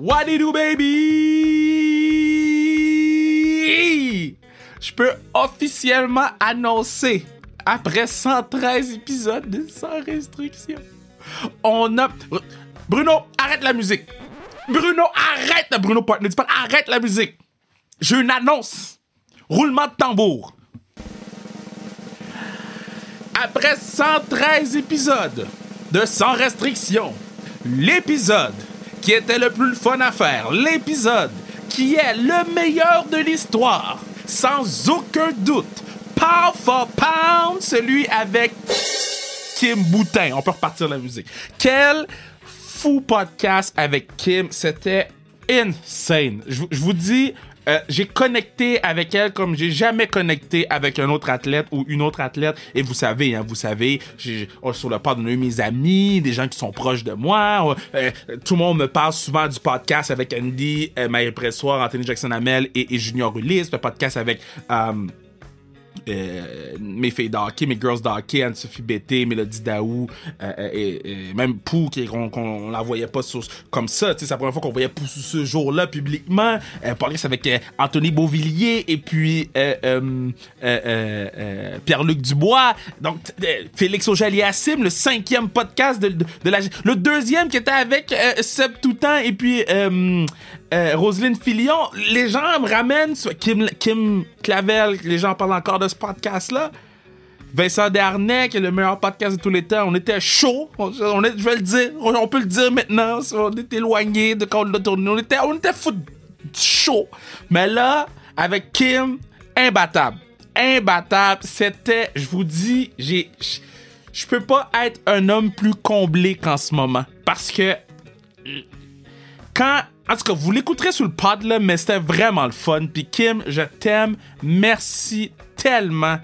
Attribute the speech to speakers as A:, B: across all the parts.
A: What you do, baby? Je peux officiellement annoncer, après 113 épisodes de Sans Restriction, on a... Bruno, arrête la musique. Bruno, arrête. Bruno Partner, pas arrête la musique. J'ai une annonce. Roulement de tambour. Après 113 épisodes de Sans Restriction, l'épisode qui était le plus fun à faire, l'épisode qui est le meilleur de l'histoire, sans aucun doute, pound for pound, celui avec Kim Boutin. On peut repartir la musique. Quel fou podcast avec Kim. C'était insane. Je, vous dis, euh, j'ai connecté avec elle comme j'ai jamais connecté avec un autre athlète ou une autre athlète. Et vous savez, hein, vous savez, j'ai, oh, sur le a eu mes amis, des gens qui sont proches de moi. Euh, tout le monde me parle souvent du podcast avec Andy, euh, Marie Pressoir, Anthony Jackson-Hamel et, Junior Ulysse. Le podcast avec... Euh, euh, mes filles d'hockey, mes girls d'hockey, Anne-Sophie Bété, Mélodie Daou, euh, euh, et, même Pou, qu'on la voyait pas comme ça. C'est la première fois qu'on voyait Pou ce jour-là publiquement. Euh, podcast avec Anthony Beauvillier et puis Pierre-Luc Dubois. Donc, Félix Auger-Aliassime, le cinquième podcast de, de, la... Le deuxième qui était avec Seb Toutan et puis euh, Roselyne Filion, les gens me ramènent Kim, Kim Clavel, les gens parlent encore de ce podcast-là. Vincent Darnay, qui est le meilleur podcast de tous les temps, on était chaud. On, je vais le dire, on, peut le dire maintenant. On était éloigné de quand on l'a tourné. On était, on était fou chaud. Mais là, avec Kim, imbattable. Imbattable. C'était, je vous dis, j'ai, je peux pas être un homme plus comblé qu'en ce moment. Parce que quand en tout cas, vous l'écouterez sur le pod, là, mais c'était vraiment le fun. Puis Kim, je t'aime. Merci tellement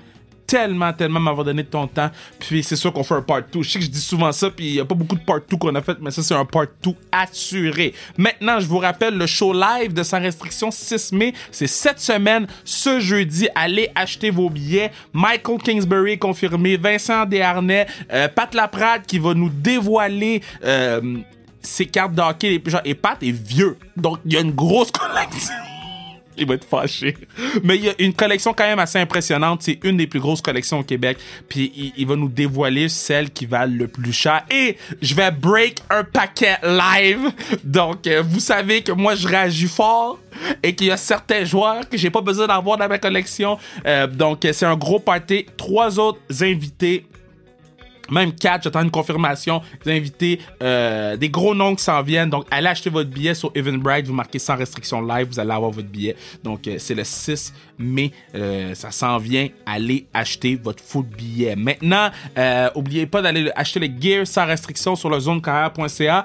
A: tellement, tellement m'avoir donné ton temps. Puis c'est sûr qu'on fait un part 2. Je sais que je dis souvent ça, puis il n'y a pas beaucoup de part 2 qu'on a fait, mais ça, c'est un part 2 assuré. Maintenant, je vous rappelle, le show live de Sans Restriction 6 mai, c'est cette semaine, ce jeudi. Allez acheter vos billets. Michael Kingsbury est confirmé, Vincent Desharnais, euh, Pat Laprade qui va nous dévoiler... Euh, ses cartes d'hockey, les genre, et Pat est vieux. Donc, il y a une grosse collection. il va être fâché. Mais il y a une collection quand même assez impressionnante. C'est une des plus grosses collections au Québec. Puis il, va nous dévoiler celle qui valent le plus cher. Et je vais break un paquet live. Donc, euh, vous savez que moi, je réagis fort et qu'il y a certains joueurs que j'ai pas besoin d'avoir dans ma collection. Euh, donc, c'est un gros party. Trois autres invités même 4, j'attends une confirmation. Des invités, euh, des gros noms qui s'en viennent. Donc, allez acheter votre billet sur Eventbrite. Vous marquez sans restriction live. Vous allez avoir votre billet. Donc, euh, c'est le 6 mai. Euh, ça s'en vient. Allez acheter votre foot billet. Maintenant, euh, oubliez pas d'aller acheter le gear sans restriction sur le zonecarrière.ca.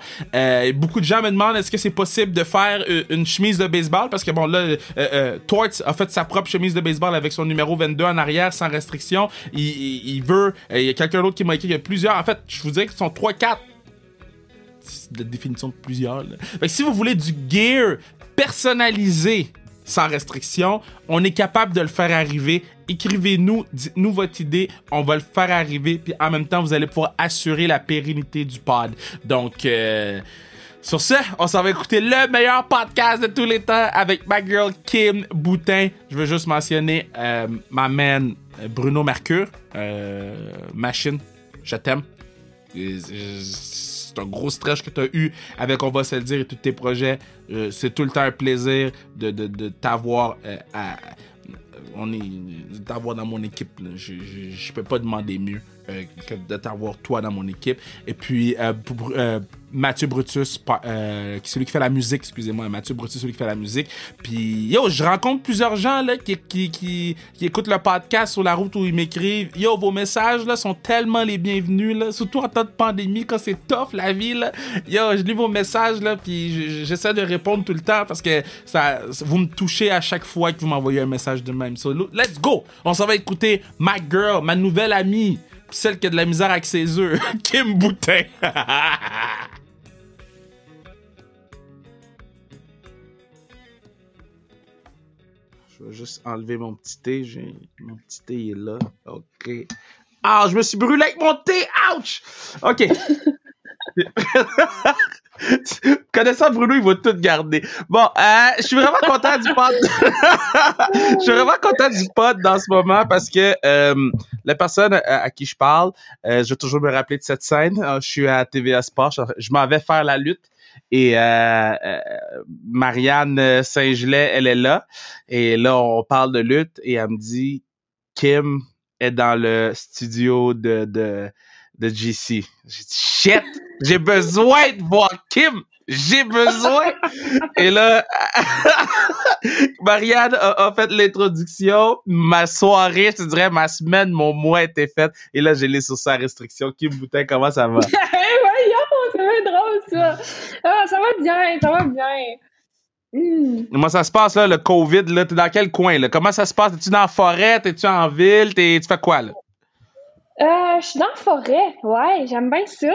A: Beaucoup de gens me demandent est-ce que c'est possible de faire une chemise de baseball? Parce que bon, là, Torts a fait sa propre chemise de baseball avec son numéro 22 en arrière sans restriction. Il, veut. Il y a quelqu'un d'autre qui m'a écrit y a plusieurs. En fait, je vous dirais qu'ils sont 3-4 la définition de plusieurs. si vous voulez du gear personnalisé sans restriction, on est capable de le faire arriver. Écrivez-nous, dites-nous votre idée, on va le faire arriver, puis en même temps, vous allez pouvoir assurer la pérennité du pod. Donc, euh, sur ce, on s'en va écouter le meilleur podcast de tous les temps avec ma girl Kim Boutin. Je veux juste mentionner euh, ma man Bruno Mercure, euh, Machine je t'aime. C'est un gros stress que tu as eu avec On va se le dire et tous tes projets. Euh, c'est tout le temps un plaisir de, de, t'avoir euh, dans mon équipe. Je, je, peux pas demander mieux euh, que de t'avoir toi dans mon équipe. Et puis pour, Mathieu Brutus, euh, celui qui fait la musique, excusez-moi, Mathieu Brutus, celui qui fait la musique. Puis, yo, je rencontre plusieurs gens là, qui, qui, qui, écoutent le podcast sur la route où ils m'écrivent. Yo, vos messages là, sont tellement les bienvenus, là, surtout en temps de pandémie, quand c'est tough la vie. Là. Yo, je lis vos messages, là, puis j'essaie de répondre tout le temps parce que ça, vous me touchez à chaque fois que vous m'envoyez un message de même. So, let's go! On s'en va écouter My Girl, ma nouvelle amie, celle qui a de la misère avec ses œufs, Kim Boutin. Je vais juste enlever mon petit thé. Mon petit thé est là. OK. Ah, je me suis brûlé avec mon thé. Ouch! OK. Connaissant Bruno, il va tout garder. Bon, euh, je suis vraiment content du pod. je suis vraiment content du pod dans ce moment parce que euh, la personne à, qui je parle, euh, je vais toujours me rappeler de cette scène. Je suis à TVA Sport, je, m'en vais faire la lutte. Et Marianne Saint-Gelais, elle est là. Et là, on parle de lutte et elle me dit Kim est dans le studio de, de, de GC. J'ai dit, shit, j'ai besoin de voir Kim. J'ai besoin. Et là, Marianne a, fait l'introduction. Ma soirée, je te dirais, ma semaine, mon mois était fait. Et là, j'ai les sur sa restriction. Kim Boutin, comment ça va?
B: Voyons, ça va être drôle, ça. Ah, ça va bien, ça va bien.
A: Hmm. Comment ça se passe, là, le COVID, là? T'es dans quel coin, là? Comment ça se passe? T'es-tu dans la forêt? T'es-tu en ville? T'es, tu fais quoi, là?
B: Euh, je suis dans la forêt, ouais, j'aime bien ça.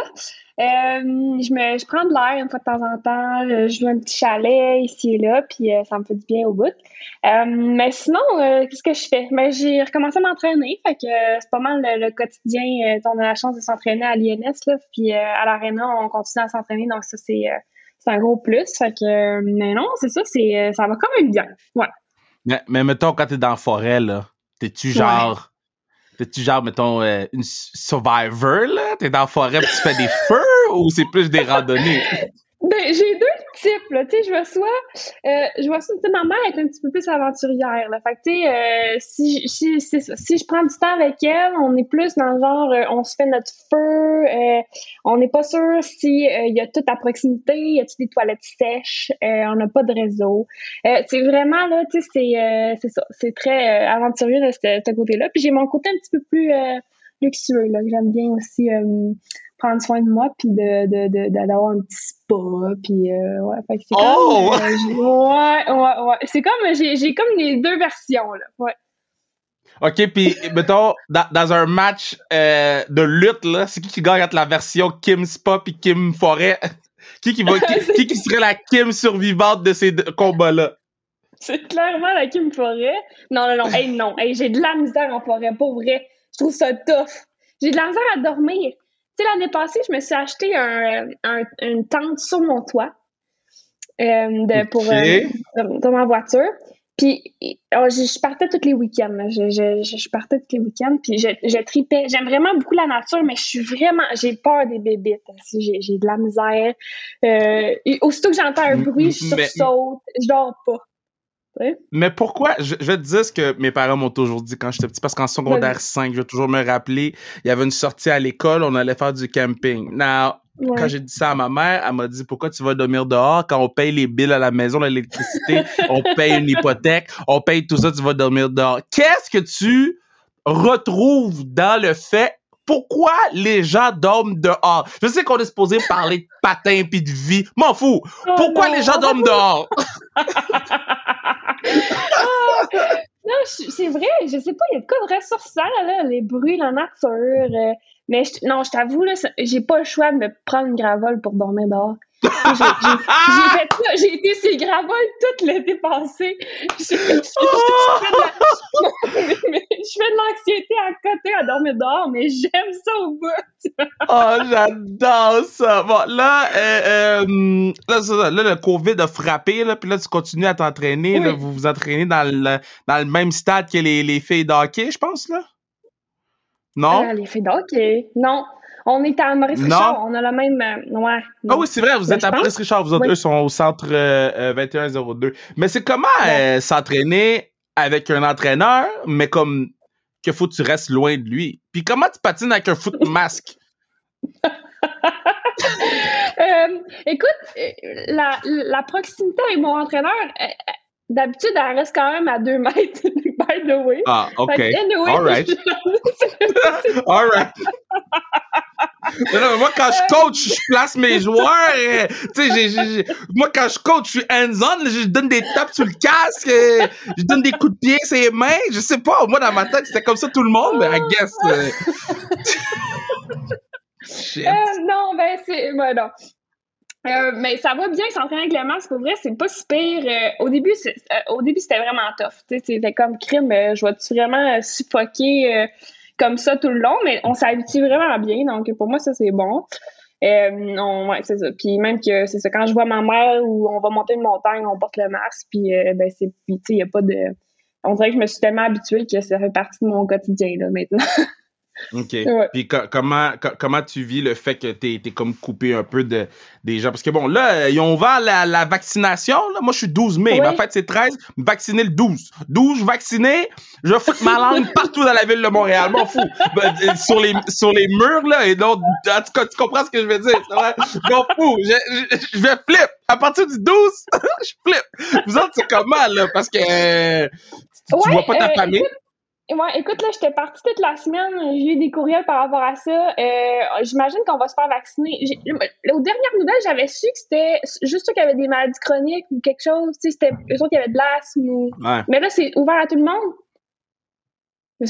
B: Euh, je me je prends de l'air une fois de temps en temps, euh, je joue un petit chalet ici et là, puis ça me fait du bien au bout. mais sinon, qu'est-ce que je fais? Ben, j'ai recommencé à m'entraîner, fait que c'est pas mal le, quotidien. on a la chance de s'entraîner à l'INS, là, puis à l'Arena, on continue à s'entraîner, donc ça, c'est c'est un gros plus. Fait que, mais non, c'est ça, c'est, euh, ça va quand même bien. Ouais.
A: Mais, mais mettons, quand t'es dans la forêt, là, t'es-tu genre. T'es-tu genre, mettons, euh, une survivor, là? T'es dans la forêt pis tu fais des feux ou c'est plus des randonnées?
B: Ben, j'ai là. Tu sais, je vois euh, je vois sais, ma mère est un petit peu plus aventurière, là. Fait tu sais, euh, si, si, si je prends du temps avec elle, on est plus dans le genre, euh, on se fait notre feu, euh, on n'est pas sûr si euh, il y a tout à proximité, y a-t-il des toilettes sèches, on n'a pas de réseau. c'est vraiment, là, tu sais, c'est, ça, c'est très aventurier de ce, côté-là. Puis j'ai mon côté un petit peu plus luxueux, là, que j'aime bien aussi prendre soin de moi puis de d'avoir un petit spa puis euh, ouais fait c'est
A: oh!
B: comme euh, ouais ouais ouais c'est comme j'ai j'ai comme les deux versions là ouais
A: OK, puis mettons, dans, dans un match euh, de lutte, là, c'est qui qui gagne entre la version Kim Spa puis Kim Forêt? qui, qui, va, qui, qui, serait la Kim survivante de ces combats-là?
B: C'est clairement la Kim Forêt. Non, non, non. Hey, non. Hey, j'ai de la misère en forêt, pour vrai. Je trouve ça tough. J'ai de la misère à dormir sais, l'année passée, je me suis acheté un, une tente sur mon toit euh, de, pour, euh, dans ma voiture. Puis, oh, je, partais tous les week-ends. Je, je, partais tous les week-ends. Puis, je, je tripais. J'aime vraiment beaucoup la nature, mais je suis vraiment. J'ai peur des bébites. J'ai, j'ai de la misère. Euh, aussitôt que j'entends un bruit, je sursaute. Je dors pas.
A: Mais pourquoi? Je, vais te dire ce que mes parents m'ont toujours dit quand j'étais petit, parce qu'en secondaire 5, je vais toujours me rappeler, il y avait une sortie à l'école, on allait faire du camping. Now, quand j'ai dit ça à ma mère, elle m'a dit pourquoi tu vas dormir dehors quand on paye les billes à la maison, l'électricité, on paye une hypothèque, on paye tout ça, tu vas dormir dehors. Qu'est-ce que tu retrouves dans le fait pourquoi les gens dorment dehors? Je sais qu'on est supposé parler de patins puis de vie. M'en fous. Oh pourquoi les gens dorment dehors?
B: non, c'est vrai, je sais pas, il y a de quoi de ressourçant, là, les bruits, la nature. Euh, mais non, je t'avoue, là, j'ai pas le choix de me prendre une gravole pour dormir dehors. J'ai ça, j'ai été sur Gravol toute l'été passé. Je, fais de l'anxiété à côté à dormir dehors, mais j'aime ça au bout.
A: oh, j'adore ça. Bon, là, euh, euh, là, là, le COVID a frappé, là, puis là, tu continues à t'entraîner. Vous vous entraînez dans le, dans le même stade que les, les filles d'hockey, je pense, là? Non?
B: Euh, les filles d'hockey, non. On est à Maurice Richard. On a la même. Euh, ouais.
A: Ah oui, c'est vrai, vous êtes à Maurice Richard. Vous autres, eux, sont au centre 2102. Euh, euh, mais c'est comment s'entraîner avec un entraîneur, mais comme qu'il faut que tu restes loin de lui? Puis comment tu patines avec un foot masque?
B: écoute, la, la, proximité avec mon entraîneur, d'habitude, elle reste quand même à deux mètres, by the way.
A: Ah, OK. All right. All right. moi, quand je coach, je place mes joueurs. Et, j'ai, moi, quand je coach, je suis hands-on. Je donne des tapes sur le casque. je donne des coups de pied sur les mains. Je sais pas. Moi, dans ma tête, c'était comme ça tout le monde. Mais I guess. Euh.
B: Shit. Euh, non, ben, c'est. Ben, non. Euh, mais ça va bien s'entraîner avec le masque. Pour vrai, c'est pas si pire. au début, au début, c'était vraiment tough. C'était comme crime. je vais-tu vraiment suffoquer comme ça tout le long, mais on s'habitue vraiment bien. Donc, pour moi, ça, c'est bon. Euh, ouais, c'est ça. Puis même que c'est ça, quand je vois ma mère ou on va monter une montagne, on porte le masque, puis euh, ben c'est, puis tu sais, il y a pas de, on dirait que je me suis tellement habituée que ça fait partie de mon quotidien là maintenant.
A: OK. Puis comment, comment tu vis le fait que tu es, comme coupé un peu de, des gens? Parce que bon, là, ils ont ouvert la, la vaccination. Là. Moi, je suis 12 mai. Ma fête, c'est 13. Vacciné le 12. 12, vacciné. Je foutre ma langue partout dans la ville de Montréal. M'en fous. Ben, euh, sur, les, sur les murs, là. Et donc, en tout cas, tu comprends ce que je veux dire. Je m'en fous. Je, je, vais flip. À partir du 12, je flip. Vous autres, c'est comment, là? Parce que euh, tu, vois pas ta euh, famille?
B: Ouais, écoute, là, j'étais partie toute la semaine. J'ai eu des courriels par rapport à ça. Euh, J'imagine qu'on va se faire vacciner. Aux dernières nouvelles, j'avais su que c'était juste ceux qui avaient des maladies chroniques ou quelque chose. Tu sais, c'était eux autres qui avaient de l'asthme. Ou... Mais là, c'est ouvert à tout le monde.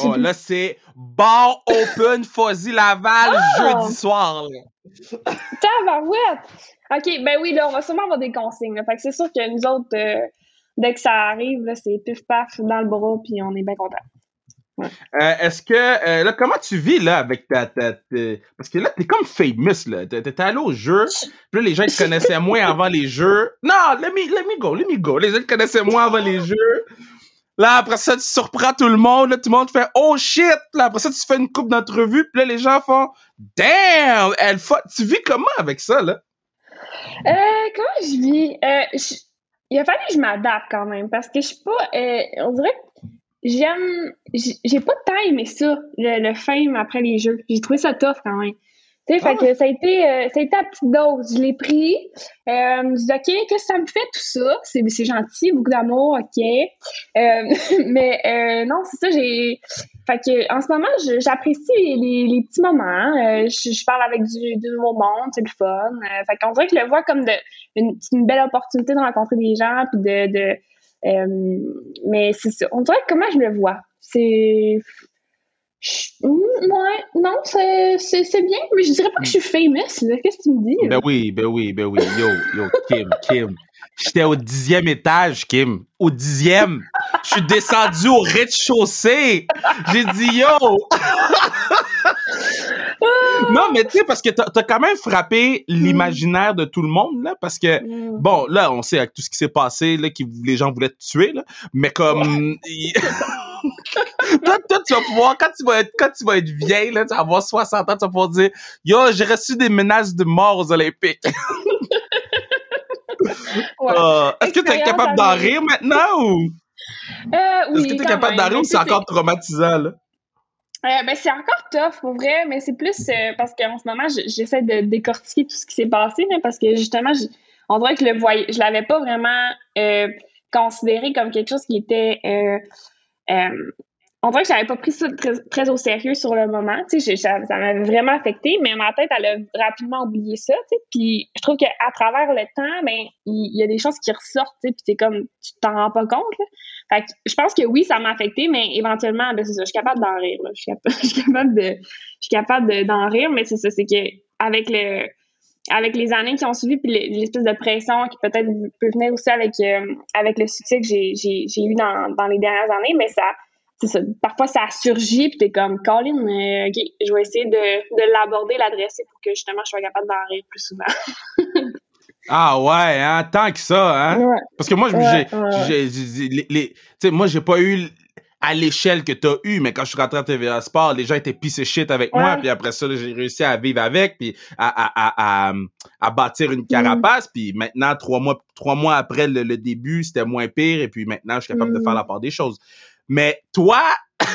A: Oh, là, c'est bar open Fuzzy Laval oh! jeudi soir.
B: Tabarouette! OK, ben oui, là, on va sûrement avoir des consignes. Fait que c'est sûr que nous autres, euh, dès que ça arrive, c'est pif paf dans le bras, puis on est bien contents.
A: Euh, est-ce que euh, là comment tu vis là avec ta, ta, parce que là t'es comme famous là. T'es allé au jeu puis là les gens te connaissaient moins avant les jeux. Non let me let me go let me go. Les gens te connaissaient moins avant les jeux. Là après ça tu surprends tout le monde là tout le monde fait oh shit! Là après ça tu fais une coupe d'entrevue puis là les gens font damn! Elle tu vis comment avec ça là?
B: Euh, comment je vis? Euh, il a fallu que je m'adapte quand même parce que je suis pas on dirait que j'aime. J'ai pas tant aimé ça, le, le fame après les jeux. J'ai trouvé ça tough quand même. Tu sais, fait ah. que ça a été, euh, ça a été à petite dose. Je l'ai pris. Euh, je me OK, qu'est-ce que ça me fait tout ça? C'est, gentil, beaucoup d'amour, OK. Euh, mais non, c'est ça, j'ai. Fait que en ce moment, j'apprécie les, les, petits moments. Euh, je, je, parle avec du, du nouveau monde, c'est le fun. fait qu'on dirait que je le vois comme de, une, une belle opportunité de rencontrer des gens puis de, de euh, mais c'est ça. On dirait comment je le vois? C'est. Ouais, non, c'est bien, mais je dirais pas que je suis famous. Qu'est-ce que tu me dis?
A: Ben oui, ben oui, ben oui. Yo, yo, Kim, Kim. J'étais au dixième étage, Kim. Au dixième. Je suis descendu au rez-de-chaussée. J'ai dit yo. non, mais tu sais, parce que t'as as quand même frappé l'imaginaire de tout le monde, là, parce que, mm. bon, là, on sait avec tout ce qui s'est passé, là, que les gens voulaient te tuer, là, mais comme... toi, toi, tu vas pouvoir, quand tu vas être, quand tu vas être vieille, là, tu vas avoir 60 ans, tu vas pouvoir dire, yo, j'ai reçu des menaces de mort aux Olympiques. Euh, est-ce que tu es capable d'en rire maintenant ou?
B: Euh, oui,
A: Est-ce que tu es capable d'en rire ou c'est encore traumatisant, là?
B: Euh, ben, c'est encore tough, pour vrai, mais c'est plus euh, parce qu'en ce moment, j'essaie de décortiquer tout ce qui s'est passé, mais parce que justement, on dirait que le voyage, je l'avais pas vraiment euh, considéré comme quelque chose qui était on dirait que j'avais pas pris ça très, au sérieux sur le moment. Tu sais, ça, m'avait vraiment affecté, mais ma tête, elle a rapidement oublié ça. Tu sais. Puis je trouve qu'à travers le temps, ben il y, a des choses qui ressortent. Tu sais, puis t'es comme, tu t'en rends pas compte. Fait je pense que oui, ça m'a affecté, mais éventuellement, ben, c'est ça, je suis capable d'en rire. Là. Je, suis capable, de, je suis capable d'en rire, mais c'est ça, c'est que avec le avec les années qui ont suivi, puis l'espèce de pression qui peut-être peut venir aussi avec, euh, avec le succès que j'ai eu dans, dans les dernières années, mais ça, ça, parfois ça surgit puis t'es comme Colin euh, ok je vais essayer de, de l'aborder l'adresser pour que justement je sois capable d'en rire plus souvent.
A: Ah ouais hein tant que ça hein. Parce que moi j'ai j'ai les, tu sais moi j'ai pas eu à l'échelle que t'as eu mais quand je suis rentré à TVA Sport les gens étaient pissés shit avec moi puis après ça j'ai réussi à vivre avec puis à, à, à, à, bâtir une carapace mm. puis maintenant trois mois trois mois après le, début c'était moins pire et puis maintenant je suis capable de faire mm. la part des choses mais toi,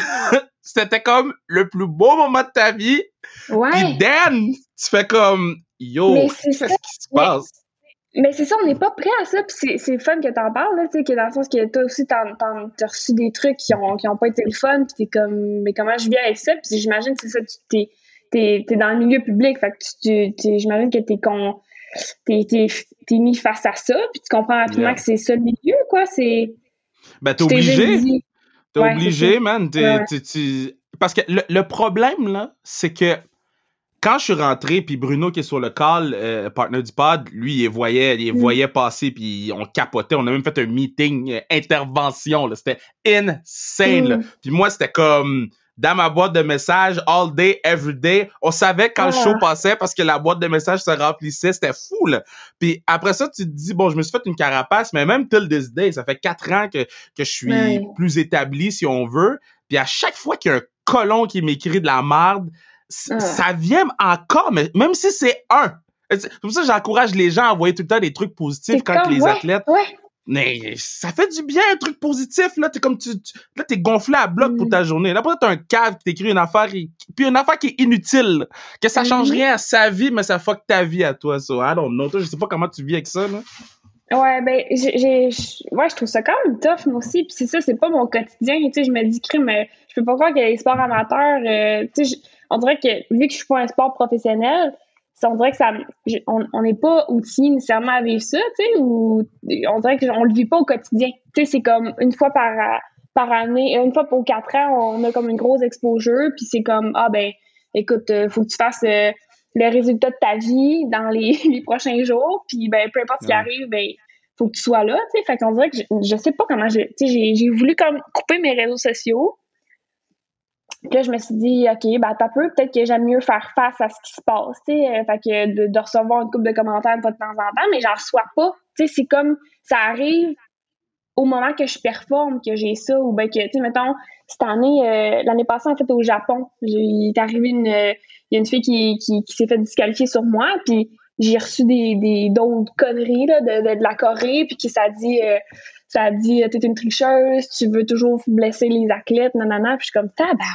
A: c'était comme le plus beau moment de ta vie. Ouais. Puis Dan, tu fais comme yo, qu'est-ce qui se passe?
B: Mais c'est ça, on n'est pas prêt à ça, puis c'est fun que t'en parles, là, tu sais, que dans le sens que toi aussi, t'as reçu des trucs qui ont, qui ont pas été le fun, puis t'es comme, mais comment je vis avec ça? Puis j'imagine que c'est ça, tu t'es t'es dans le milieu public, fait que tu, j'imagine que t'es con, t'es t'es mis face à ça, puis tu comprends rapidement que c'est ça le milieu, quoi, c'est...
A: Ben, t'es obligé. T'es obligé, man. Parce que le, problème, là, c'est que quand je suis rentré, puis Bruno qui est sur le call, euh, partner du pod, lui, il voyait, il mm. voyait passer, puis on capotait. On a même fait un meeting, euh, intervention, là. C'était insane, là. Mm. Puis moi, c'était comme... dans ma boîte de messages all day, every day. On savait quand le show passait parce que la boîte de messages se remplissait. C'était fou, là. Puis après ça, tu te dis, bon, je me suis fait une carapace, mais même till this day, ça fait quatre ans que, que je suis plus établi, si on veut. Puis à chaque fois qu'il y a un colon qui m'écrit de la merde, ça vient encore, mais même si c'est un. C'est pour ça que j'encourage les gens à envoyer tout le temps des trucs positifs quand les athlètes. Mais ça fait du bien un truc positif là, t'es comme tu, là t'es gonflé à bloc pour mm. ta journée. Là t'as un cave qui t'écrit une affaire puis une affaire qui est inutile, que ça change mm-hmm. rien à sa vie mais ça fuck ta vie à toi so I don't know. Toi, je sais pas comment tu vis avec ça là.
B: Ouais, ben, j'ai, ouais, je trouve ça quand même tough, moi aussi. Puis c'est ça, c'est pas mon quotidien. Tu sais, je me dis, mais je peux pas croire a les sports amateurs. Euh, tu sais, on dirait que, vu que je suis pas un sport professionnel, on dirait que ça on n'est pas outillé nécessairement à vivre ça, tu sais, ou on dirait qu'on le vit pas au quotidien. Tu sais, c'est comme une fois par, par année, une fois pour quatre ans, on a comme une grosse exposure, puis c'est comme, ah ben, écoute, euh, faut que tu fasses euh, le résultat de ta vie dans les, les prochains jours, puis ben, peu importe ce qui arrive, ben, faut que tu sois là, tu sais. Fait qu'on dirait que je, je sais pas comment, tu sais, j'ai voulu comme couper mes réseaux sociaux, puis là, je me suis dit, OK, ben, t'as peu, peut-être que j'aime mieux faire face à ce qui se passe, tu sais. Euh, que de, recevoir une couple de commentaires de temps en temps, mais j'en reçois pas. Tu sais, c'est comme, ça arrive au moment que je performe que j'ai ça, ou ben que, tu sais, mettons, cette année, euh, l'année passée, en fait, au Japon, il est arrivé une, il y a une fille qui, qui, qui s'est fait disqualifier sur moi, puis j'ai reçu des, des d'autres conneries, là, de, de, la Corée, puis qui ça dit, euh, ça dit t'es une tricheuse, tu veux toujours blesser les athlètes, nanana. Puis je suis comme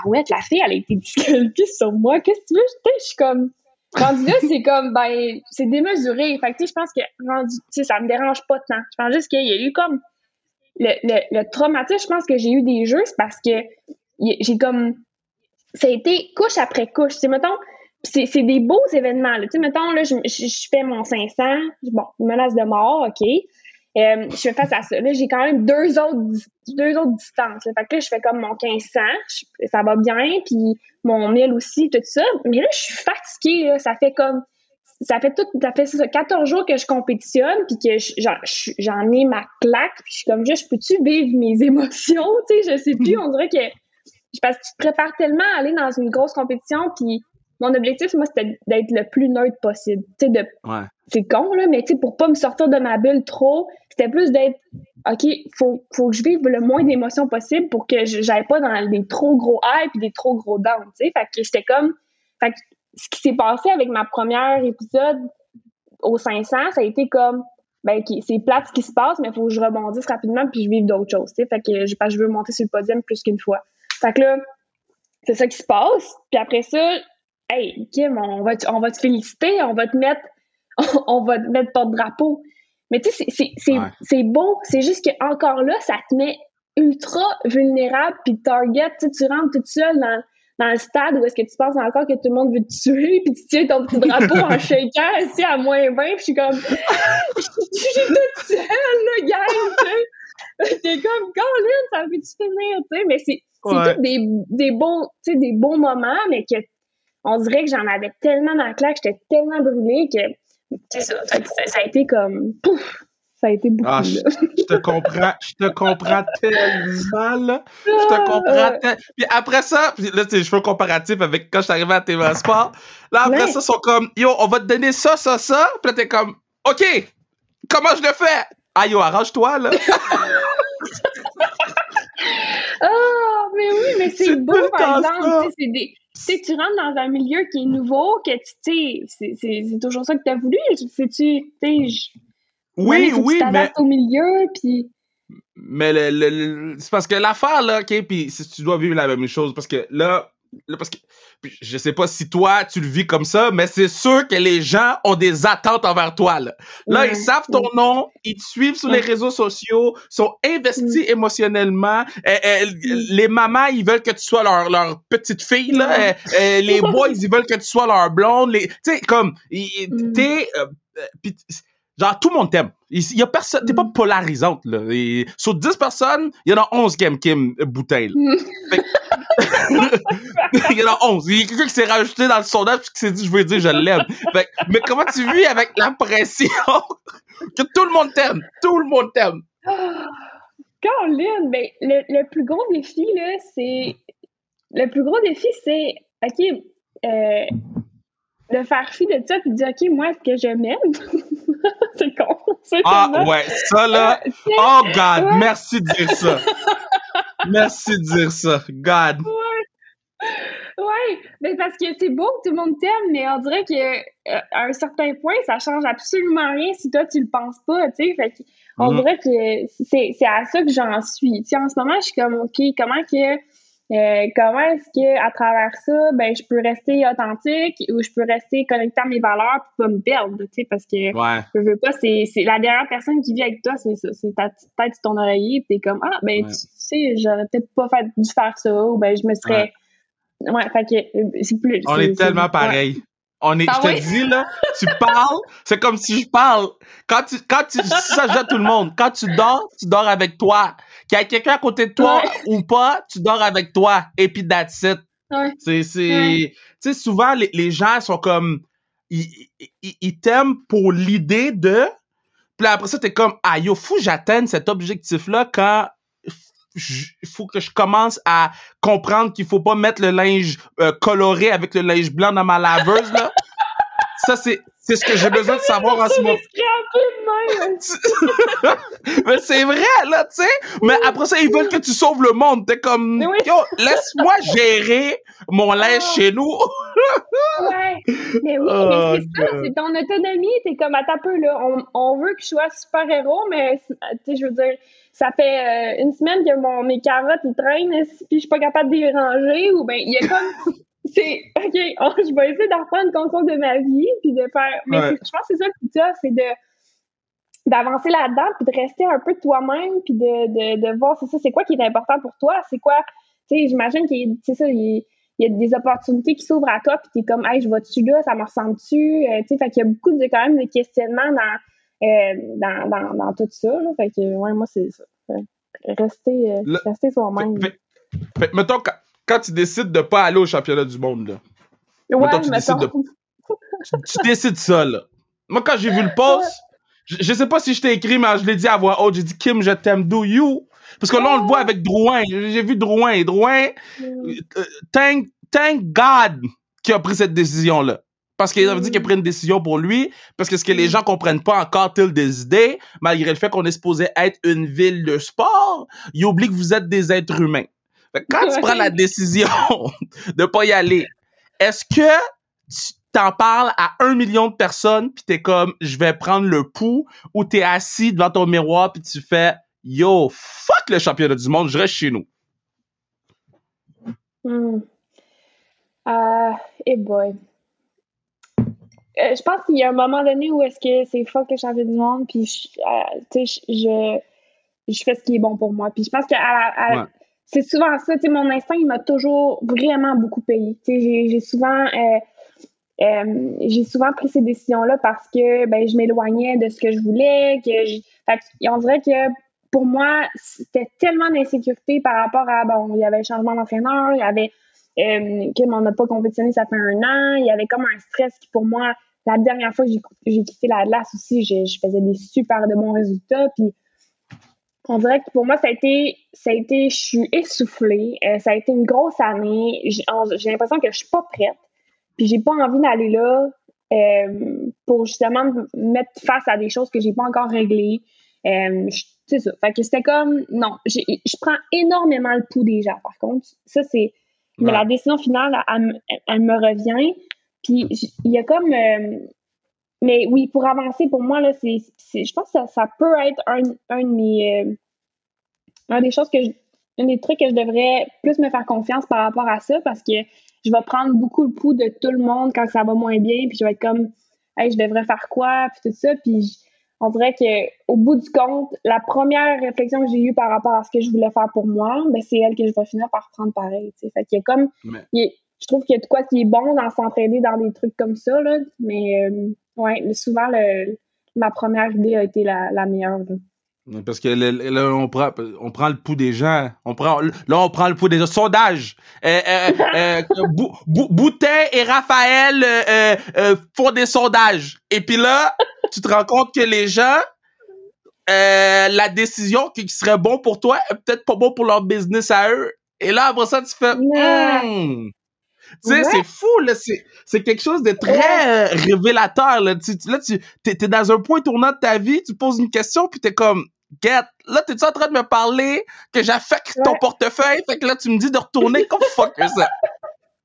B: ouais, la fille, elle a été disqualifiée sur moi. Qu'est-ce que tu veux? Je suis comme rendu là, c'est comme ben c'est démesuré. Fait que tu sais, je pense que rendu, tu sais, ça me dérange pas tant. Je pense juste qu'il y a eu comme le, le, le traumatisme, je pense que j'ai eu des jeux, c'est parce que j'ai comme ça a été couche après couche. C'est mettons, c'est des beaux événements. Tu sais, mettons, là, je, je, fais mon 500, bon, menace de mort, OK. Euh, je fais face à ça. Là, j'ai quand même deux autres, deux autres distances. Fait que là, je fais comme mon 1500, ça va bien, puis mon 1000 aussi, tout ça. Mais là, je suis fatiguée, là. Ça fait comme, ça fait tout, ça fait ça, 14 jours que je compétitionne, puis que j'en ai ma claque, puis je suis comme, juste, peux-tu vivre mes émotions, tu sais, je sais plus, on dirait que, parce que tu te prépares tellement à aller dans une grosse compétition, puis mon objectif, moi, c'était d'être le plus neutre possible. Tu sais, de, c'est con, là, mais tu sais, pour pas me sortir de ma bulle trop, c'était plus d'être, OK, faut, faut que je vive le moins d'émotions possible pour que j'aille pas dans des trop gros highs et des trop gros downs, tu sais. Fait que j'étais comme, fait que ce qui s'est passé avec ma première épisode au 500, ça a été comme, ben, c'est plate ce qui se passe, mais il faut que je rebondisse rapidement puis je vive d'autres choses, tu sais. Fait que je veux monter sur le podium plus qu'une fois. Fait que là, c'est ça qui se passe. Puis après ça, Hey, Kim, on va, te, on va te féliciter, on va te mettre, on va te mettre porte-drapeau. Mais tu sais, c'est beau, c'est juste que encore là, ça te met ultra vulnérable, puis target, tu tu rentres toute seule dans, dans le stade où est-ce que tu penses encore que tout le monde veut te tuer, puis tu tiens ton petit drapeau en shaker, ici à moins 20, puis je suis comme, je suis toute seule, là, gang, tu sais. T'es comme, Colin, ça veut-tu finir, tu sais, mais c'est ouais. des, des beaux, sais, des beaux moments, mais que on dirait que j'en avais tellement dans la claque, j'étais tellement brûlée que ça, ça, a été comme pouf, ça a été beaucoup. Ah,
A: je, te comprends, je te comprends tellement, là. Je te comprends tellement. Puis après ça, là, c'est je fais un comparatif avec quand je suis arrivé à TV Sport. Là, après ça, ils sont comme, yo, on va te donner ça, ça, ça. Puis là, t'es comme, OK, comment je le fais? Ah, yo, arrange-toi, là.
B: Ah, oh, mais oui, mais c'est beau, par exemple. C'est des sais, tu rentres dans un milieu qui est nouveau, que tu sais, c'est toujours ça que tu as voulu. C'est-tu, tu sais,
A: oui, oui, mais.
B: au milieu, puis.
A: Mais le, c'est parce que l'affaire, là, OK, puis tu dois vivre la même chose, parce que là, parce que je sais pas si toi tu le vis comme ça, mais c'est sûr que les gens ont des attentes envers toi. Là, ils savent ton nom, ils te suivent sur les réseaux sociaux, sont investis mm. émotionnellement. Eh, eh, mm. les mamans, ils veulent que tu sois leur, leur petite fille. Là. Eh, les boys, ils veulent que tu sois leur blonde. Tu sais, comme, mm. t'es... Euh, Genre, tout le monde t'aime. Il y a personne, t'es pas polarisante, là. sur 10 personnes, il y en a 11 qui aiment Kim Bouteille. il y en a 11. Il y a quelqu'un qui s'est rajouté dans le sondage puis qui s'est dit, je veux dire, je l'aime. mais comment tu vis avec la pression que tout le monde t'aime? Tout le monde t'aime.
B: Caroline, ben, le, le plus gros défi, là, c'est le plus gros défi, c'est, OK, euh, de faire fi de ça puis de dire, OK, moi, est-ce que je m'aime?
A: Ah, ouais, ça là. Euh, oh, God, merci de dire ça. merci de dire ça. God.
B: Ouais. Ouais, mais parce que c'est beau que tout le monde t'aime, mais on dirait que euh, à un certain point, ça change absolument rien si toi tu le penses pas, tu sais. Fait on mm-hmm. dirait que c'est à ça que j'en suis. Tu sais, en ce moment, je suis comme OK, comment que euh, comment est-ce que à travers ça, ben je peux rester authentique ou je peux rester connecté à mes valeurs pour pas me perdre, tu sais, parce que je veux pas, c'est la dernière personne qui vit avec toi, c'est ça, c'est ta petite tête sur ton oreiller, t'es comme ah ben tu sais, j'aurais peut-être pas fait, dû faire ça ou ben je me serais, ouais, fait que euh, c'est plus.
A: On est, tellement pareil. On est, ah je te dis, là, tu parles, c'est comme si je parle. Quand tu, quand tu, ça, je tout le monde. Quand tu dors, tu dors avec toi. Qu'il y a quelqu'un à côté de toi ou pas, tu dors avec toi. Et puis, that's it. C'est, c'est, tu sais, souvent, les, les gens sont comme, ils, ils, t'aiment pour l'idée de, puis après ça, t'es comme, ah, yo, fou, j'atteigne cet objectif-là quand il faut que je commence à comprendre qu'il faut pas mettre le linge euh, coloré avec le linge blanc dans ma laveuse là. Ça c'est c'est ce que j'ai besoin de savoir en ce moment. mais c'est vrai, là, tu sais. Mais après ça, ils veulent que tu sauves le monde. T'es comme, yo, laisse-moi gérer mon linge ah. chez nous.
B: ouais. Mais oui, oh, mais c'est ça, c'est ton autonomie. T'es comme, à peu, là. On, on veut que je sois super-héros, mais, tu sais, je veux dire, ça fait euh, une semaine que mon, mes carottes, ils traînent, puis je suis pas capable de les ranger, ou ben il y a comme... c'est, OK, je vais essayer de reprendre contrôle de ma vie, puis de faire... Mais je pense que c'est ça le plus c'est de d'avancer là-dedans, puis de rester un peu toi-même, puis de, de, de voir, c'est ça, c'est quoi qui est important pour toi, c'est quoi... Tu sais, j'imagine qu'il c'est ça, il, y a des opportunités qui s'ouvrent à toi, puis t'es comme, hey, je vais-tu là, ça me ressemble-tu? Euh, tu sais, fait qu'il y a beaucoup de, quand même, de questionnements dans dans, dans, dans, tout ça. Là. Fait que, ouais, moi, c'est ça. Rester, euh, rester soi-même.
A: mettons, quand, quand, tu décides de pas aller au championnat du monde, là.
B: Ouais, mettons, tu, Décides de,
A: tu, décides ça, là. Moi, quand j'ai vu le post, je, je, sais pas si je t'ai écrit, mais je l'ai dit à voix haute. J'ai dit, Kim, je t'aime, do you? Parce que là, on le voit avec Drouin. J'ai vu Drouin. Drouin, mm. euh, thank, thank God qui a pris cette décision-là. Parce qu'il a dit qu'il a pris une décision pour lui, parce que ce que les gens comprennent pas encore till des idées, malgré le fait qu'on est supposé être une ville de sport, il oublie que vous êtes des êtres humains. quand tu prends la décision de pas y aller, est-ce que tu t'en parles à un million de personnes puis t'es comme je vais prendre le pouls ou t'es assis devant ton miroir puis tu fais yo fuck le championnat du monde je reste chez nous?
B: Hmm. uh, hey boy euh, je pense qu'il y a un moment donné où est-ce que c'est fuck le du monde, puis euh, sais, je, je fais ce qui est bon pour moi. Puis je pense que c'est souvent ça, mon instinct, il m'a toujours vraiment beaucoup payé. J'ai souvent... Euh, j'ai souvent pris ces décisions-là parce que ben, je m'éloignais de ce que je voulais. Que je... Fait on dirait que pour moi, c'était tellement d'insécurité par rapport à bon, il y avait le changement d'entraîneur, il y avait euh, on n'a pas compétitionné, ça fait un an. Il y avait comme un stress qui, pour moi, la dernière fois que j'ai quitté la glace aussi, je, faisais des super de bons résultats. Puis on dirait que pour moi, ça a été, ça a été, je suis essoufflée. Euh, ça a été une grosse année. J'ai l'impression que je suis pas prête. Puis j'ai pas envie d'aller là euh, pour justement me mettre face à des choses que j'ai pas encore réglées. Euh, c'est ça. Fait que c'était comme, non, je prends énormément le pouls gens, par contre. Ça, c'est, mais la décision finale, elle, me revient. Puis il y a comme. Euh, mais oui, pour avancer, pour moi, là, c'est, je pense que ça, peut être un, un de mes. Euh, un des choses que je, un des trucs que je devrais plus me faire confiance par rapport à ça parce que je vais prendre beaucoup le pouls de tout le monde quand ça va moins bien. Puis je vais être comme, hey, je devrais faire quoi? Puis tout ça. Puis on dirait que au bout du compte, la première réflexion que j'ai eue par rapport à ce que je voulais faire pour moi, ben, c'est elle que je vais finir par prendre pareil. Fait qu'il y a comme. je trouve qu'il y a de quoi qui est bon dans s'entraider dans des trucs comme ça, là, mais euh, ouais, souvent le, ma première idée a été la, la meilleure.
A: Parce que là, on prend, on prend le pouls des gens. On prend, là, on prend le pouls des gens. Sondage. Euh, euh, Boutin et Raphaël font des sondages. Et puis là, tu te rends compte que les gens, euh, la décision qui serait bon pour toi est peut-être pas bon pour leur business à eux. Et là, après ça, tu fais, hmm. Tu sais, c'est fou, là. C'est quelque chose de très euh, révélateur, là. Tu, là, tu t'es, dans un point tournant de ta vie, tu poses une question, puis t'es comme, get, là, t'es-tu en train de me parler que j'affecte ton portefeuille? Fait que là, tu me dis de retourner comme fuck ça.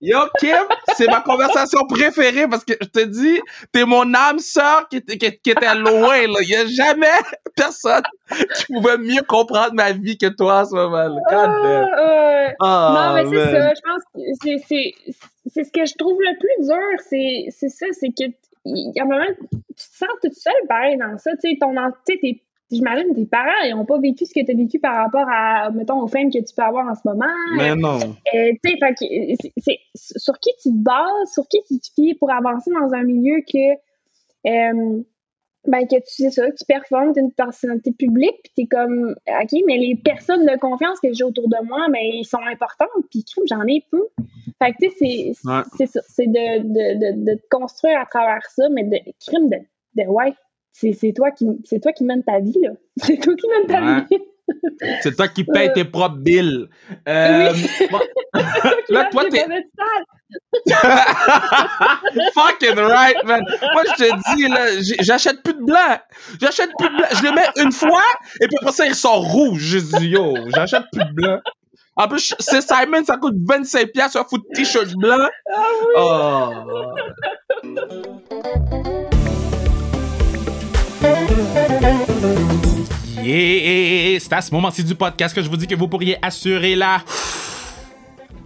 A: Yo, Kim, c'est ma conversation préférée parce que je te dis, t'es mon âme sœur qui, qui, qui était loin, là. Il y a jamais personne qui pouvait mieux comprendre ma vie que toi en ce moment,
B: là. Ah, non, mais c'est ça. Je pense que c'est, ce que je trouve le plus dur. C'est, ça, c'est que, il y a un moment, tu te sens toute seule, pareil, dans ça. Tu sais, sais, j'imagine tes parents ils n'ont pas vécu ce que tu as vécu par rapport à, mettons, aux femmes que tu peux avoir en ce moment.
A: Mais non.
B: Euh, tu sais, c'est sur qui tu te bases, sur qui tu te fies pour avancer dans un milieu que, euh, ben, que tu sais ça, tu performes, tu es une personnalité publique, puis tu es comme, OK, mais les personnes de confiance que j'ai autour de moi, mais ils sont importantes, puis j'en ai peu. Fait que, tu sais, c'est ça, c'est de, de, de, de, te construire à travers ça, mais de crime de, de ouais, c'est toi qui c'est toi qui mène ta vie là. C'est toi qui mène ta vie.
A: c'est toi qui paye tes propres billes. Euh,
B: là, toi, t'es.
A: Fucking right, man. Moi, je te dis, là, j'achète plus de blanc. J'achète plus de blanc. Je le mets une fois, et puis après ça, il sort rouge. Je dis, yo, j'achète plus de blanc. En plus, c'est Simon, ça coûte 25$ un foutre t-shirt blanc. Ah oui. Oh. Yeah! C'est à ce moment-ci du podcast que je vous dis que vous pourriez assurer la